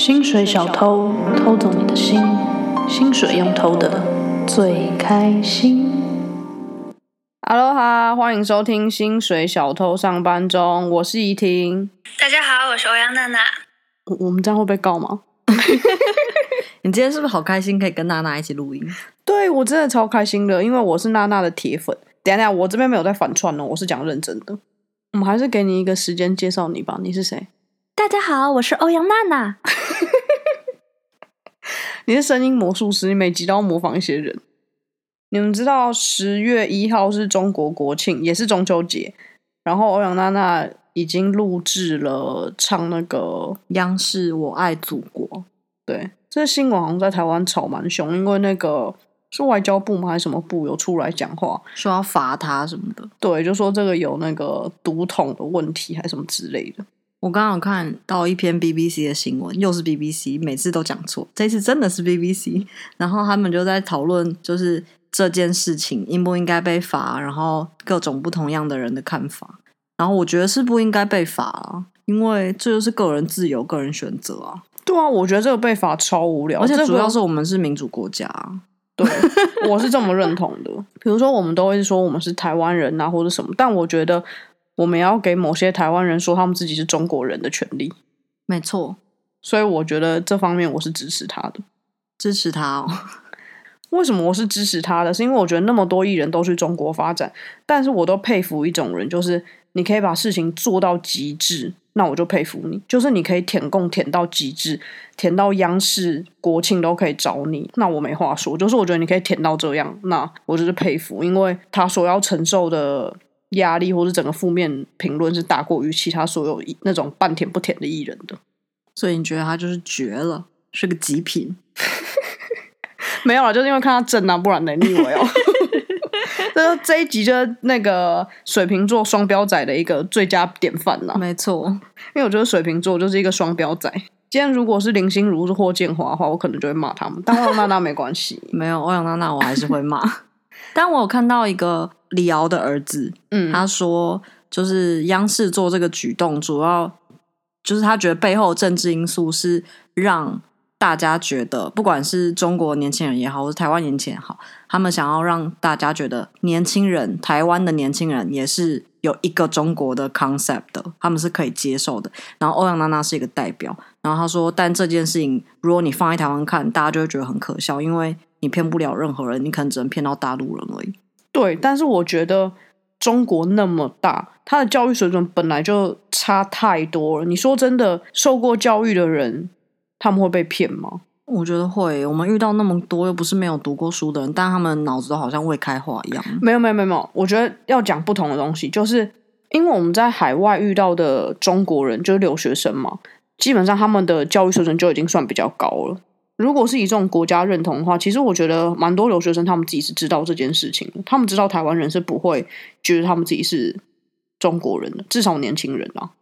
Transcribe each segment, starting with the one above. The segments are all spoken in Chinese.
薪水小偷偷走你的心，薪水用偷的最开心。Hello 哈，欢迎收听《薪水小偷上班中》，我是怡婷。大家好，我是欧阳娜娜。我我们这样会被告吗？你今天是不是好开心，可以跟娜娜一起录音？对，我真的超开心的，因为我是娜娜的铁粉。等一下，我这边没有在反串哦，我是讲认真的。我们还是给你一个时间介绍你吧，你是谁？大家好，我是欧阳娜娜。你是声音魔术师，你每集都要模仿一些人。你们知道十月一号是中国国庆，也是中秋节。然后欧阳娜娜已经录制了唱那个央视《我爱祖国》。对，这新闻好像在台湾吵蛮凶，因为那个是外交部吗？还是什么部有出来讲话，说要罚他什么的。对，就说这个有那个毒统的问题，还是什么之类的。我刚好看到一篇 BBC 的新闻，又是 BBC，每次都讲错，这次真的是 BBC。然后他们就在讨论，就是这件事情应不应该被罚，然后各种不同样的人的看法。然后我觉得是不应该被罚啊，因为这就是个人自由、个人选择啊。对啊，我觉得这个被罚超无聊，而且主要是我们是民主国家。对，我是这么认同的。比如说，我们都会说我们是台湾人啊，或者什么，但我觉得。我们要给某些台湾人说他们自己是中国人的权利，没错。所以我觉得这方面我是支持他的，支持他哦。为什么我是支持他的？是因为我觉得那么多艺人都去中国发展，但是我都佩服一种人，就是你可以把事情做到极致，那我就佩服你。就是你可以舔共舔到极致，舔到央视国庆都可以找你，那我没话说。就是我觉得你可以舔到这样，那我就是佩服，因为他所要承受的。压力或者整个负面评论是大过于其他所有那种半甜不甜的艺人的，所以你觉得他就是绝了，是个极品？没有了，就是因为看他正啊，不然能力我要。这这一集就是那个水瓶座双标仔的一个最佳典范了。没错，因为我觉得水瓶座就是一个双标仔。今天如果是林心如是霍建华的话，我可能就会骂他们。但欧阳娜娜没关系，没有欧阳娜娜，我还是会骂。但我有看到一个。李敖的儿子，嗯，他说，就是央视做这个举动，主要就是他觉得背后政治因素是让大家觉得，不管是中国年轻人也好，或是台湾年轻人也好，他们想要让大家觉得年轻人，台湾的年轻人也是有一个中国的 concept 的，他们是可以接受的。然后欧阳娜娜是一个代表，然后他说，但这件事情如果你放在台湾看，大家就会觉得很可笑，因为你骗不了任何人，你可能只能骗到大陆人而已。对，但是我觉得中国那么大，他的教育水准本来就差太多了。你说真的，受过教育的人，他们会被骗吗？我觉得会。我们遇到那么多又不是没有读过书的人，但他们脑子都好像未开化一样。没有，没有，没有。我觉得要讲不同的东西，就是因为我们在海外遇到的中国人，就是留学生嘛，基本上他们的教育水准就已经算比较高了。如果是以这种国家认同的话，其实我觉得蛮多留学生他们自己是知道这件事情的，他们知道台湾人是不会觉得他们自己是中国人的，至少年轻人啊。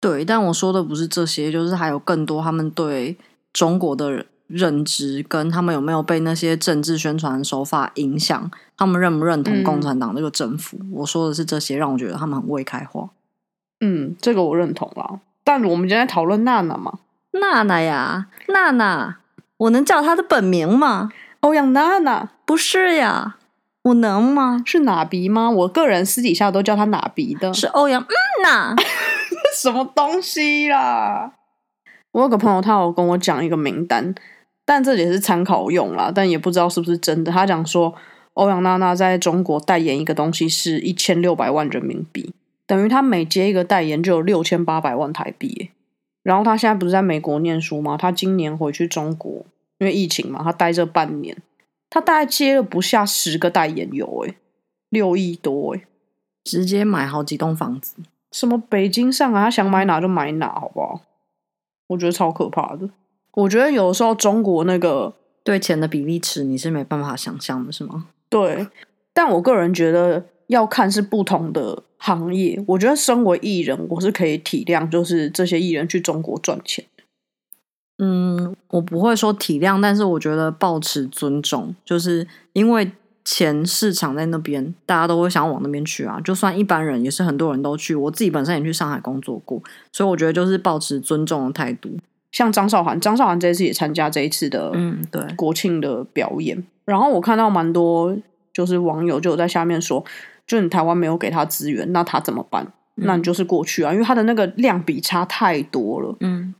对，但我说的不是这些，就是还有更多他们对中国的认知，跟他们有没有被那些政治宣传手法影响，他们认不认同共产党这个政府。嗯。我说的是这些，让我觉得他们很未开化。嗯，这个我认同啦。但我们今天在讨论娜娜嘛，娜娜呀，娜娜。我能叫他的本名吗？欧阳娜娜？不是呀，我能吗？是哪鼻吗？我个人私底下都叫他哪鼻的。是欧阳嗯呐？什么东西啦？我有个朋友，他有跟我讲一个名单，但这也是参考用啦，但也不知道是不是真的。他讲说，欧阳娜娜在中国代言一个东西是一千六百万人民币，等于他每接一个代言就有六千八百万台币。然后他现在不是在美国念书吗？他今年回去中国，因为疫情嘛，他待这半年，他大概接了不下十个代言有诶，六亿多诶，直接买好几栋房子。什么北京、上海，他想买哪就买哪，好不好？我觉得超可怕的。我觉得有时候中国那个对钱的比例尺，你是没办法想象的，是吗？对，但我个人觉得。要看是不同的行业，我觉得身为艺人，我是可以体谅，就是这些艺人去中国赚钱。嗯，我不会说体谅，但是我觉得保持尊重，就是因为钱市场在那边，大家都会想要往那边去啊。就算一般人，也是很多人都去。我自己本身也去上海工作过，所以我觉得就是保持尊重的态度。像张韶涵，张韶涵这一次也参加这一次的嗯对国庆的表演。然后我看到蛮多就是网友就在下面说，就你台湾没有给他资源，那他怎么办？嗯、那你就是过去啊，因为他的那个量比差太多了。嗯，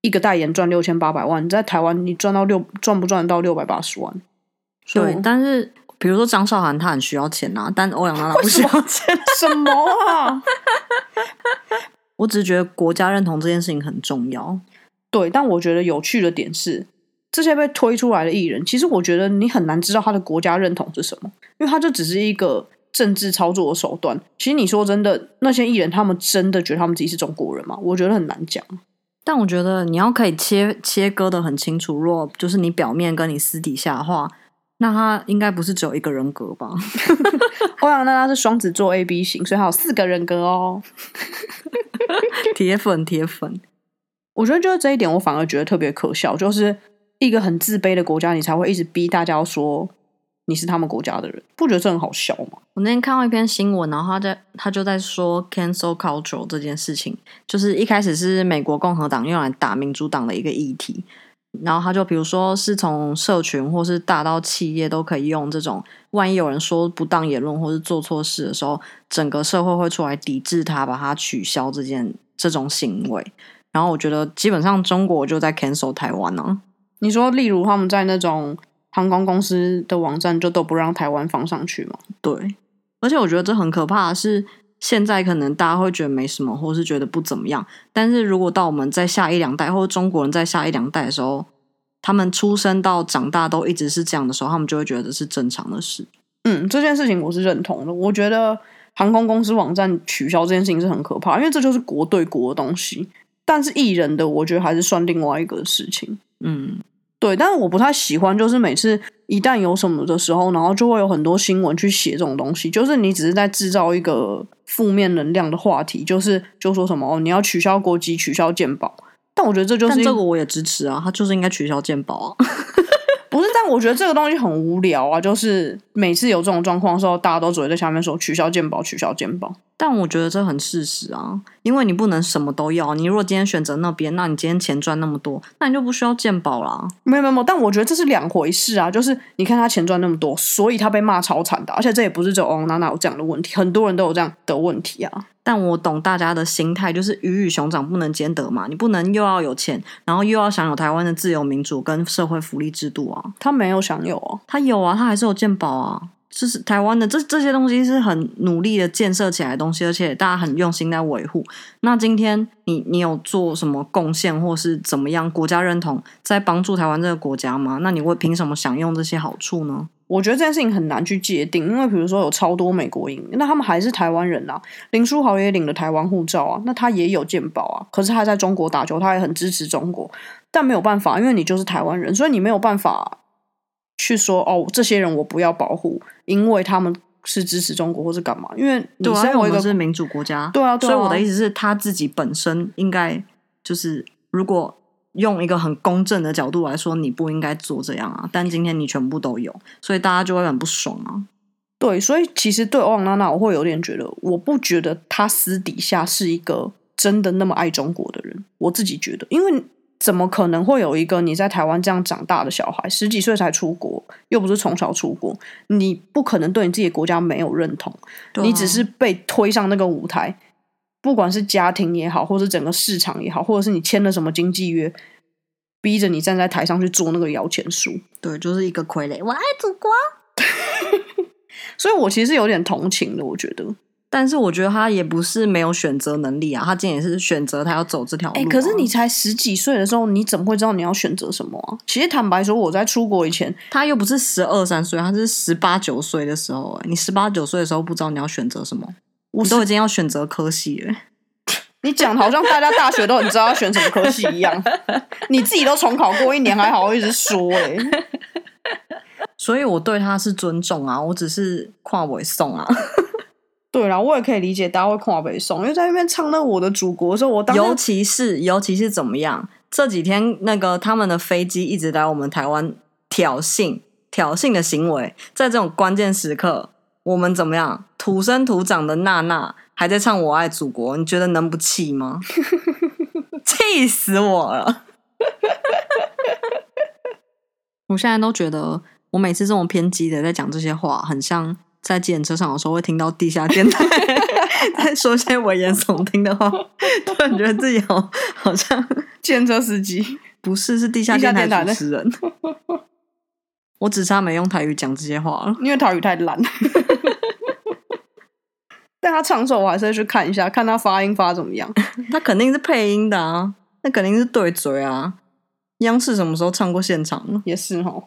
一个代言赚六千八百万，你在台湾你赚到六赚不赚得到六百八十万？对，但是比如说张韶涵，他很需要钱啊，但欧阳娜娜不需要钱，什么啊？我只是觉得国家认同这件事情很重要。对，但我觉得有趣的点是，这些被推出来的艺人，其实我觉得你很难知道他的国家认同是什么，因为他就只是一个政治操作的手段。其实你说真的，那些艺人他们真的觉得他们自己是中国人吗？我觉得很难讲。但我觉得你要可以切切割的很清楚，若就是你表面跟你私底下的话。那他应该不是只有一个人格吧？欧阳娜娜是双子座 A B 型，所以他有四个人格哦。铁粉，铁粉。我觉得就是这一点，我反而觉得特别可笑。就是一个很自卑的国家，你才会一直逼大家说你是他们国家的人，不觉得这很好笑吗？我那天看到一篇新闻，然后他在他就在说 cancel culture 这件事情，就是一开始是美国共和党用来打民主党的一个议题。然后他就比如说是从社群或是大到企业都可以用这种，万一有人说不当言论或是做错事的时候，整个社会会出来抵制他，把他取消这件这种行为。然后我觉得基本上中国就在 cancel 台湾呢、啊。你说，例如他们在那种航空公司的网站就都不让台湾放上去吗？对，而且我觉得这很可怕的是。现在可能大家会觉得没什么，或是觉得不怎么样。但是如果到我们在下一两代，或者中国人在下一两代的时候，他们出生到长大都一直是这样的时候，他们就会觉得是正常的事。嗯，这件事情我是认同的。我觉得航空公司网站取消这件事情是很可怕，因为这就是国对国的东西。但是艺人的，我觉得还是算另外一个事情。嗯。对，但是我不太喜欢，就是每次一旦有什么的时候，然后就会有很多新闻去写这种东西，就是你只是在制造一个负面能量的话题，就是就说什么哦，你要取消国籍，取消健保，但我觉得这就是这个我也支持啊，他就是应该取消健保啊。不是，但我觉得这个东西很无聊啊！就是每次有这种状况的时候，大家都只会在下面说取消鉴宝，取消健保。但我觉得这很事实啊，因为你不能什么都要。你如果今天选择那边，那你今天钱赚那么多，那你就不需要鉴宝啦。没有没有，但我觉得这是两回事啊。就是你看他钱赚那么多，所以他被骂超惨的，而且这也不是只有娜娜有这样的问题，很多人都有这样的问题啊。但我懂大家的心态，就是鱼与熊掌不能兼得嘛。你不能又要有钱，然后又要享有台湾的自由民主跟社会福利制度啊。他没有享有啊，他有啊，他还是有健保啊。就是台湾的这这些东西是很努力的建设起来的东西，而且大家很用心在维护。那今天你你有做什么贡献，或是怎么样国家认同在帮助台湾这个国家吗？那你会凭什么享用这些好处呢？我觉得这件事情很难去界定，因为比如说有超多美国人，那他们还是台湾人啊。林书豪也领了台湾护照啊，那他也有健保啊。可是他在中国打球，他也很支持中国，但没有办法，因为你就是台湾人，所以你没有办法去说哦，这些人我不要保护，因为他们是支持中国或是干嘛？因为你身为一个是民主国家，对啊，对啊，所以我的意思是他自己本身应该就是如果。用一个很公正的角度来说，你不应该做这样啊！但今天你全部都有，所以大家就会很不爽啊。对，所以其实对欧阳娜娜，我会有点觉得，我不觉得她私底下是一个真的那么爱中国的人。我自己觉得，因为怎么可能会有一个你在台湾这样长大的小孩，十几岁才出国，又不是从小出国，你不可能对你自己的国家没有认同，啊。你只是被推上那个舞台。不管是家庭也好，或是整个市场也好，或者是你签了什么经济约，逼着你站在台上去做那个摇钱树，对，就是一个傀儡。我爱祖国，所以我其实有点同情的，我觉得。但是我觉得他也不是没有选择能力啊，他今天也是选择他要走这条路啊。欸，可是你才十几岁的时候，你怎么会知道你要选择什么啊？其实坦白说，我在出国以前，他又不是十二三岁，他是十八九岁的时候。你十八九岁的时候不知道你要选择什么。我都已经要选择科系了，你讲好像大家大学都很知道要选什么科系一样，你自己都重考过一年，还好意思说哎？所以我对他是尊重啊，我只是跨尾送啊。对啦，我也可以理解大家会跨北送，因为在那边唱那我的祖国的时候，我当尤其是尤其是怎么样？这几天那个他们的飞机一直来我们台湾挑衅挑衅的行为，在这种关键时刻。我们怎么样？土生土长的娜娜还在唱《我爱祖国》，你觉得能不气吗？气死我了！我现在都觉得，我每次这种偏激的在讲这些话，很像在计程车上的时候会听到地下电台 在说些危言耸听的话，突然觉得自己好好像 计程车司机，不是，是地下电台主持人。我只差没用台语讲这些话了，因为台语太烂。但他唱的时候，我还是会去看一下，看他发音发怎么样。他肯定是配音的啊，那肯定是对嘴啊。央视什么时候唱过现场呢？也是齁。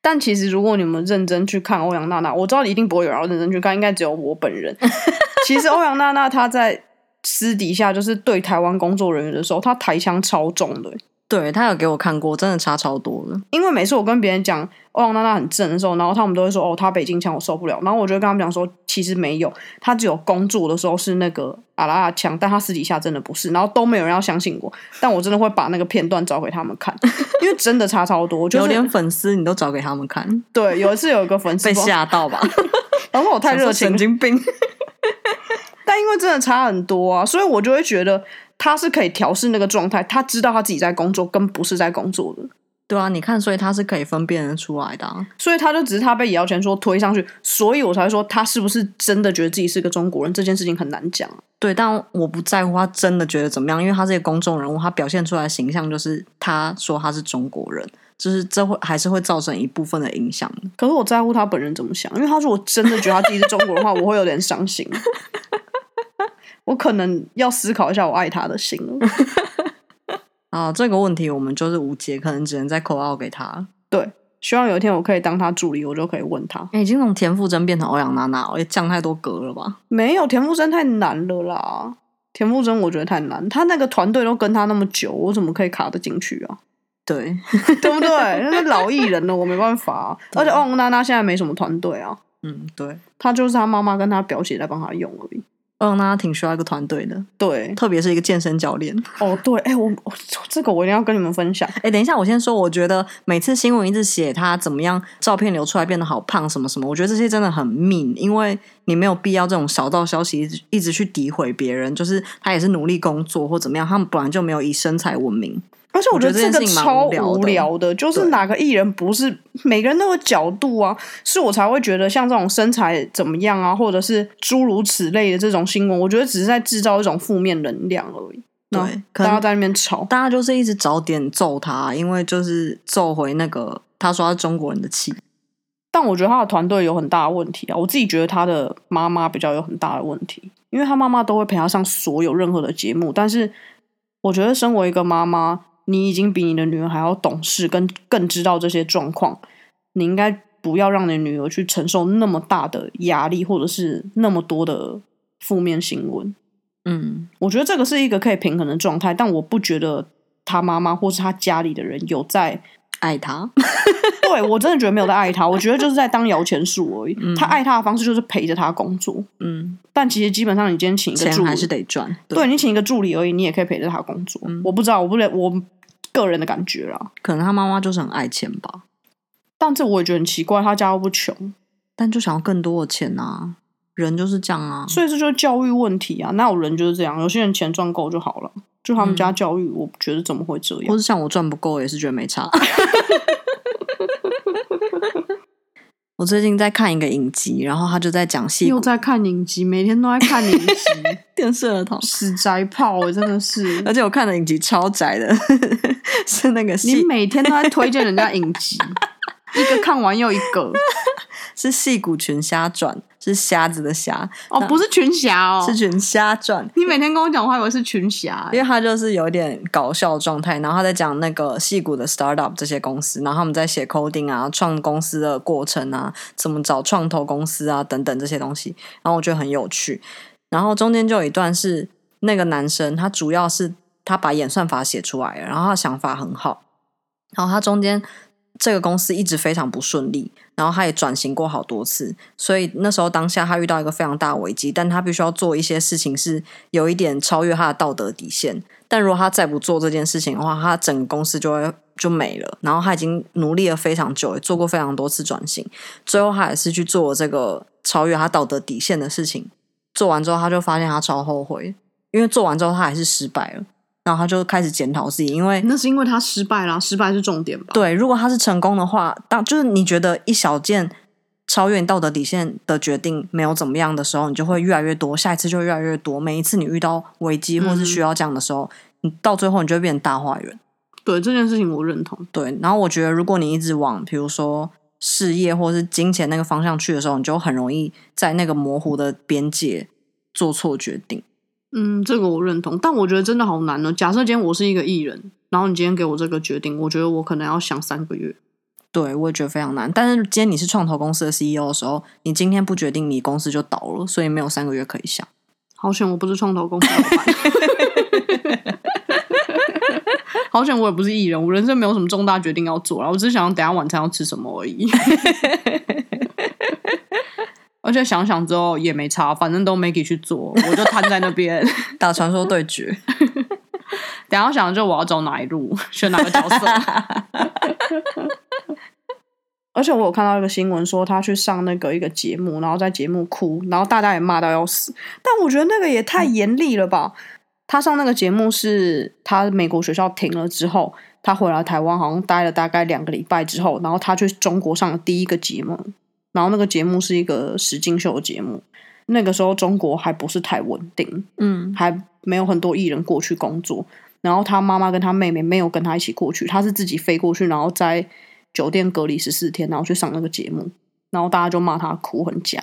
但其实，如果你们认真去看欧阳娜娜，我知道一定不会有人要认真去看，应该只有我本人。其实欧阳娜娜她在私底下就是对台湾工作人员的时候，她台腔超重的。对，他有给我看过，真的差超多的。因为每次我跟别人讲欧阳娜娜很正的时候，然后他们都会说：“哦，她北京腔我受不了。”然后我就跟他们讲说：“其实没有，她只有工作的时候是那个阿拉阿腔，但她私底下真的不是。”然后都没有人要相信我，但我真的会把那个片段找给他们看，因为真的差超多。就是、有点粉丝你都找给他们看。对，有一次有一个粉丝被吓到吧，然后我太热情，神经病。但因为真的差很多啊，所以我就会觉得。他是可以调试那个状态，他知道他自己在工作，跟不是在工作的。对啊，你看，所以他是可以分辨得出来的啊。所以他就只是他被姚钱说推上去，所以我才会说他是不是真的觉得自己是个中国人，这件事情很难讲。对，但我不在乎他真的觉得怎么样，因为他是一个公众人物，他表现出来的形象就是他说他是中国人，就是这会还是会造成一部分的影响。可是我在乎他本人怎么想，因为他如果真的觉得他自己是中国人的话，我会有点伤心。我可能要思考一下我爱他的心了。啊，这个问题我们就是无解，可能只能再 call out 给他。对，希望有一天我可以当他助理，我就可以问他。欸、已经从田馥甄变成欧阳娜娜，也降太多格了吧？没有，田馥甄太难了啦。田馥甄我觉得太难，他那个团队都跟他那么久，我怎么可以卡得进去啊？对，对不对？那是老艺人了，我没办法、啊。而且欧阳娜娜现在没什么团队啊。嗯，对，他就是他妈妈跟他表姐在帮他用而已。嗯，那他挺需要一个团队的，对，特别是一个健身教练。哦，对，哎，我，我这个我一定要跟你们分享。哎，等一下，我先说，我觉得每次新闻一直写他怎么样，照片流出来变得好胖什么什么，我觉得这些真的很 mean，因为你没有必要这种小道消息一直一直去诋毁别人，就是他也是努力工作或怎么样，他们本来就没有以身材闻名。而且我觉得这个超无聊的，就是哪个艺人不是每个人都有角度啊？是我才会觉得像这种身材怎么样啊，或者是诸如此类的这种新闻，我觉得只是在制造一种负面能量而已。对，大家在那边吵，大家就是一直找点揍他，因为就是揍回那个他说他是中国人的气。但我觉得他的团队有很大的问题啊！我自己觉得他的妈妈比较有很大的问题，因为他妈妈都会陪他上所有任何的节目，但是我觉得身为一个妈妈。你已经比你的女儿还要懂事，跟更知道这些状况。你应该不要让你的女儿去承受那么大的压力，或者是那么多的负面新闻。嗯，我觉得这个是一个可以平衡的状态，但我不觉得他妈妈或是他家里的人有在爱他。对，我真的觉得没有在爱他，我觉得就是在当摇钱树而已。嗯，他爱他的方式就是陪着他工作。嗯，但其实基本上你今天请一个助理还是得赚。对，对，你请一个助理而已，你也可以陪着他工作。嗯，我不知道，我不知我。个人的感觉啦，可能他妈妈就是很爱钱吧，但这我也觉得很奇怪，他家又不穷，但就想要更多的钱啊，人就是这样啊，所以这就是教育问题啊，那有人就是这样，有些人钱赚够就好了，就他们家教育，嗯、我觉得怎么会这样，或是像我赚不够，也是觉得没差。我最近在看一个影集，然后他就在讲戏，又在看影集，每天都在看影集，电视儿童死宅炮，真的是，而且我看的影集超宅的，是那个，你每天都在推荐人家影集，一个看完又一个，是《戏骨群侠传》。是瞎子的瞎哦，不是群侠哦，是群虾传。你每天跟我讲，我还以为是群侠，因为他就是有点搞笑的状态，然后他在讲那个戏骨的 startup 这些公司，然后他们在写 coding 啊，创公司的过程啊，怎么找创投公司啊等等这些东西，然后我觉得很有趣。然后中间就有一段是那个男生，他主要是他把演算法写出来，然后他想法很好，然后他中间。这个公司一直非常不顺利，然后他也转型过好多次，所以那时候当下他遇到一个非常大危机，但他必须要做一些事情是有一点超越他的道德底线。但如果他再不做这件事情的话，他整个公司就会就没了。然后他已经努力了非常久，也做过非常多次转型，最后他还是去做这个超越他道德底线的事情。做完之后，他就发现他超后悔，因为做完之后他还是失败了。然后他就开始检讨自己，因为那是因为他失败啦，失败是重点吧？对，如果他是成功的话，当就是你觉得一小件超越你道德底线的决定没有怎么样的时候，你就会越来越多，下一次就会越来越多。每一次你遇到危机或是需要这样的时候，嗯、你到最后你就会变成大坏人。对这件事情，我认同。对，然后我觉得，如果你一直往比如说事业或是金钱那个方向去的时候，你就很容易在那个模糊的边界做错决定。嗯，这个我认同，但我觉得真的好难呢。假设今天我是一个艺人，然后你今天给我这个决定，我觉得我可能要想三个月。对，我也觉得非常难。但是今天你是创投公司的 CEO 的时候，你今天不决定，你公司就倒了，所以没有三个月可以想。好险我不是创投公司老板，好险我也不是艺人，我人生没有什么重大决定要做了，我只是想等下晚餐要吃什么而已。而且想想之后也没差，反正都没给去做，我就瘫在那边 打传说对决。等下想就我要走哪一路，选哪个角色。而且我有看到一个新闻，说他去上那个一个节目，然后在节目哭，然后大家也骂到要死。但我觉得那个也太严厉了吧！嗯、他上那个节目是他美国学校停了之后，他回来台湾，好像待了大概两个礼拜之后，然后他去中国上的第一个节目。然后那个节目是一个实境秀的节目，那个时候中国还不是太稳定，嗯，还没有很多艺人过去工作。然后他妈妈跟他妹妹没有跟他一起过去，他是自己飞过去，然后在酒店隔离十四天，然后去上那个节目。然后大家就骂他哭很假，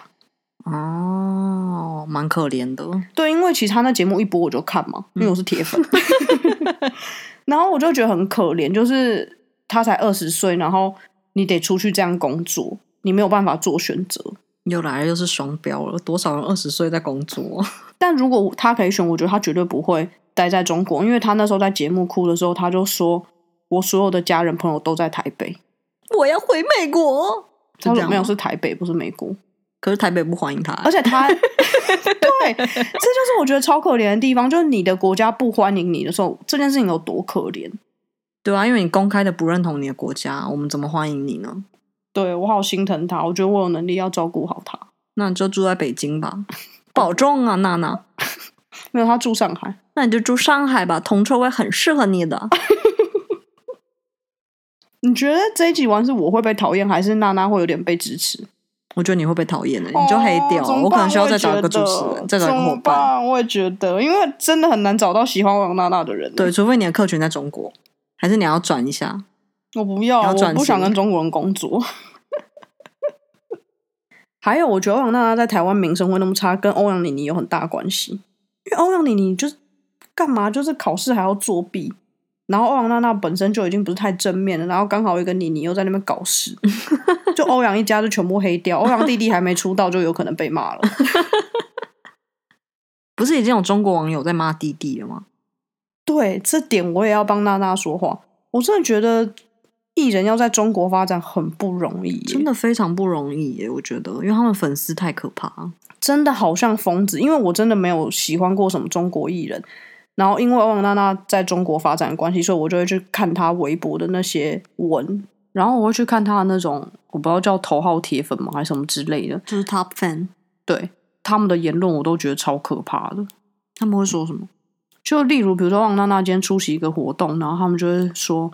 哦，蛮可怜的。对，因为其实他那节目一播我就看嘛，因为我是铁粉。嗯、然后我就觉得很可怜，就是他才二十岁，然后你得出去这样工作。你没有办法做选择，又来又是双标了。多少人二十岁在工作？但如果他可以选，我觉得他绝对不会待在中国，因为他那时候在节目哭的时候，他就说：“我所有的家人朋友都在台北，我要回美国。”他说：“没有，是台北，不是美国。”可是台北不欢迎他，而且他 对，这就是我觉得超可怜的地方，就是你的国家不欢迎你的时候，这件事情有多可怜？对啊，因为你公开的不认同你的国家，我们怎么欢迎你呢？对，我好心疼他，我觉得我有能力要照顾好他。那你就住在北京吧，保重啊，娜娜。没有，他住上海，那你就住上海吧，铜臭味很适合你的。你觉得这一集完是我会被讨厌，还是娜娜会有点被支持？我觉得你会被讨厌的，你就黑掉。哦、我可能需要再找一个主持人，再找一个伙伴。我也觉得，因为真的很难找到喜欢欧阳娜娜的人。对，除非你的客群在中国，还是你要转一下。我不要，要我不想跟中国人工作。还有，我觉得欧阳娜娜在台湾名声会那么差，跟欧阳妮妮有很大关系。因为欧阳妮妮就是干嘛，就是考试还要作弊，然后欧阳娜娜本身就已经不是太正面了，然后刚好一个妮妮又在那边搞事，就欧阳一家就全部黑掉。欧阳弟弟还没出道，就有可能被骂了。不是已经有中国网友在骂弟弟了吗？对，这点我也要帮娜娜说话。我真的觉得。艺人要在中国发展很不容易，真的非常不容易耶！我觉得，因为他们粉丝太可怕，真的好像疯子。因为我真的没有喜欢过什么中国艺人，然后因为欧阳娜娜在中国发展的关系，所以我就会去看她微博的那些文，然后我会去看他的那种，我不知道叫头号铁粉吗，还是什么之类的，就是 top fan。对，他们的言论我都觉得超可怕的。他们会说什么？就例如，比如说旺娜娜今天出席一个活动，然后他们就会说。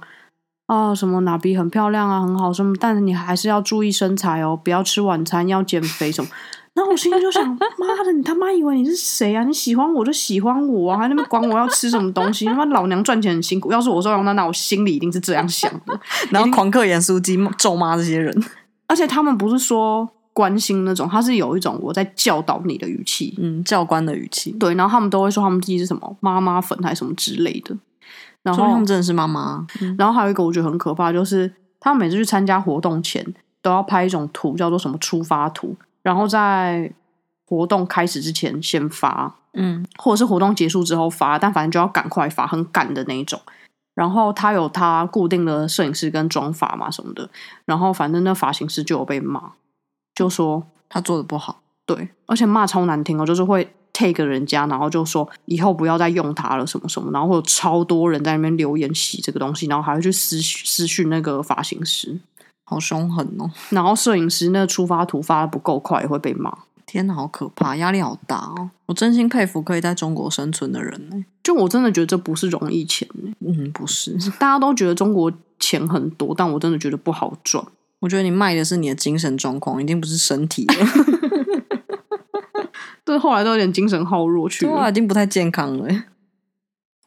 啊，什么哪比很漂亮啊，很好什么，但是你还是要注意身材哦，不要吃晚餐，要减肥什么。然后我心里就想，妈的，你他妈以为你是谁啊？你喜欢我就喜欢我啊，还那么管我要吃什么东西？他妈老娘赚钱很辛苦，要是我说那那我心里一定是这样想的。然后狂嗑盐酥鸡，咒骂这些人。而且他们不是说关心那种，他是有一种我在教导你的语气，嗯，教官的语气。对，然后他们都会说他们自己是什么妈妈粉还是什么之类的。然后他们真的是妈妈，嗯、然后还有一个我觉得很可怕，就是他们每次去参加活动前都要拍一种图，叫做什么出发图，然后在活动开始之前先发，嗯，或者是活动结束之后发，但反正就要赶快发，很赶的那一种。然后他有他固定的摄影师跟妆发嘛什么的，然后反正那发型师就有被骂，就说他做的不好，对，而且骂超难听哦，就是会。take 人家，然后就说以后不要再用它了，什么什么，然后会有超多人在那边留言洗这个东西，然后还会去私私讯那个发型师，好凶狠哦。然后摄影师那个出发图发的不够快，也会被骂。天哪，好可怕，压力好大哦！我真心佩服可以在中国生存的人呢。就我真的觉得这不是容易钱呢。嗯，不是，大家都觉得中国钱很多，但我真的觉得不好赚。我觉得你卖的是你的精神状况，已经不是身体了。对，后来都有点精神耗弱去了，对，已经不太健康了。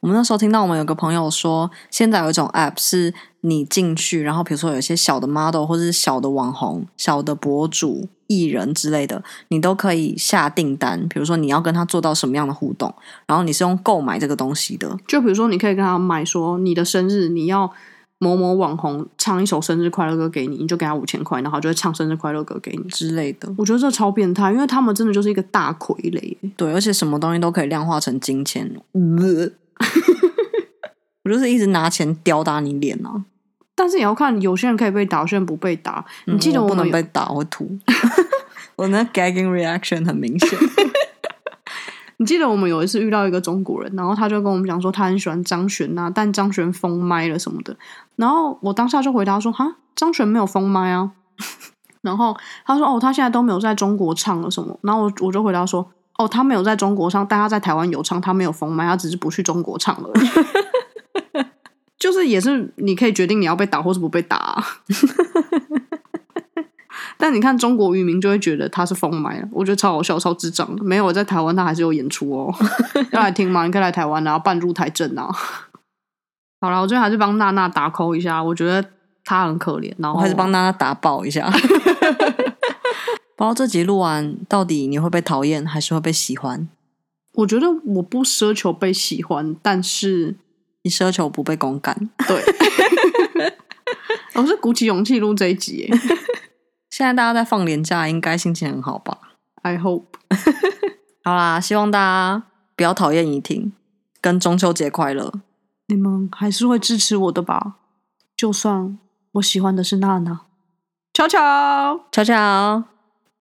我们那时候听到我们有个朋友说，现在有一种 app 是你进去，然后比如说有一些小的 model 或者是小的网红、小的博主、艺人之类的，你都可以下订单。比如说你要跟他做到什么样的互动，然后你是用购买这个东西的。就比如说你可以跟他买说你的生日，你要某某网红唱一首生日快乐歌给你，你就给他五千块，然后就会唱生日快乐歌给你之类的。我觉得这超变态，因为他们真的就是一个大傀儡。对，而且什么东西都可以量化成金钱。我就是一直拿钱吊打你脸啊！但是也要看，有些人可以被打，有些人不被打。你记得我，我不能被打，我会吐。我那 gagging reaction 很明显。你记得我们有一次遇到一个中国人，然后他就跟我们讲说他很喜欢张悬啊，但张悬封麦了什么的。然后我当下就回答说：“哈，张悬没有封麦啊。”然后他说：“哦，他现在都没有在中国唱了什么。”然后我我就回答说。哦，他没有在中国唱，但他在台湾有唱，他没有封麦，他只是不去中国唱了。就是也是你可以决定你要被打或是不被打。但你看中国渔民就会觉得他是封麦了，我觉得超好笑、超智障的。没有，在台湾他还是有演出哦，要来听吗？你可以来台湾，然后办入台证啊。好了，我最后还是帮娜娜打 call 一下，我觉得她很可怜，然后我还是帮娜娜打爆一下。不知道这集录完，到底你会被讨厌还是会被喜欢？我觉得我不奢求被喜欢，但是你奢求不被公干。对，我是鼓起勇气录这一集。现在大家在放年假，应该心情很好吧？I hope。好啦，希望大家不要讨厌怡婷，跟中秋节快乐。你们还是会支持我的吧？就算我喜欢的是娜娜。悄悄，悄悄。